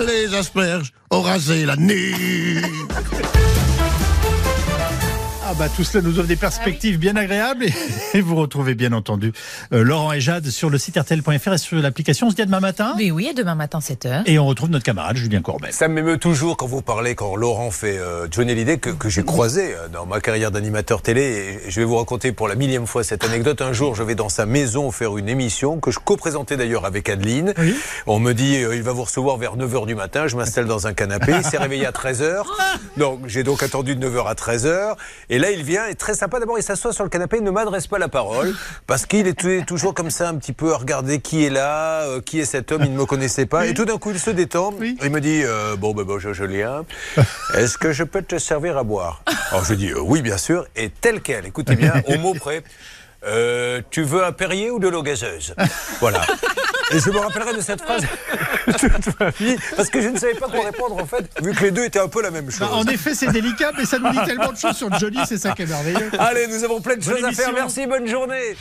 les asperges ont rasé la nuit. Ah bah tout cela nous offre des perspectives bien agréables et, vous retrouvez bien entendu euh, Laurent et Jade sur le site rtl.fr et sur l'application. On se dit à demain matin Oui, oui, à demain matin 7h. et on retrouve notre camarade Julien Courbet. Ça m'émeut toujours quand vous parlez, quand Laurent fait euh, Johnny Hallyday, que, que j'ai croisé euh, dans ma carrière d'animateur télé. Et je vais vous raconter pour la millième fois cette anecdote. Un jour, je vais dans sa maison faire une émission que je co-présentais d'ailleurs avec Adeline. On me dit, euh, il va vous recevoir vers 9h du matin. Je m'installe dans un canapé. Il s'est réveillé à 13h. Donc, j'ai donc attendu de 9h à 13h. Et là, il vient, et très sympa. D'abord, il s'assoit sur le canapé, il ne m'adresse pas la parole. Parce qu'il est tou- toujours comme ça, un petit peu à regarder qui est là, euh, qui est cet homme. Il ne me connaissait pas. Et tout d'un coup, il se détend. Il me dit, euh, bon, ben, bonjour Julien. Est-ce que je peux te servir à boire? Alors, je dis, euh, oui, bien sûr. Et tel quel, écoutez bien, au mot près. Euh, tu veux un Perrier ou de l'eau gazeuse Voilà. Et je me rappellerai de cette phrase toute ma vie, parce que je ne savais pas quoi répondre en fait, vu que les deux étaient un peu la même chose. Bah, en effet, c'est délicat, mais ça nous dit tellement de choses sur Johnny, c'est ça qui est merveilleux. Allez, nous avons plein de Bonne choses à faire. Merci, bonne journée.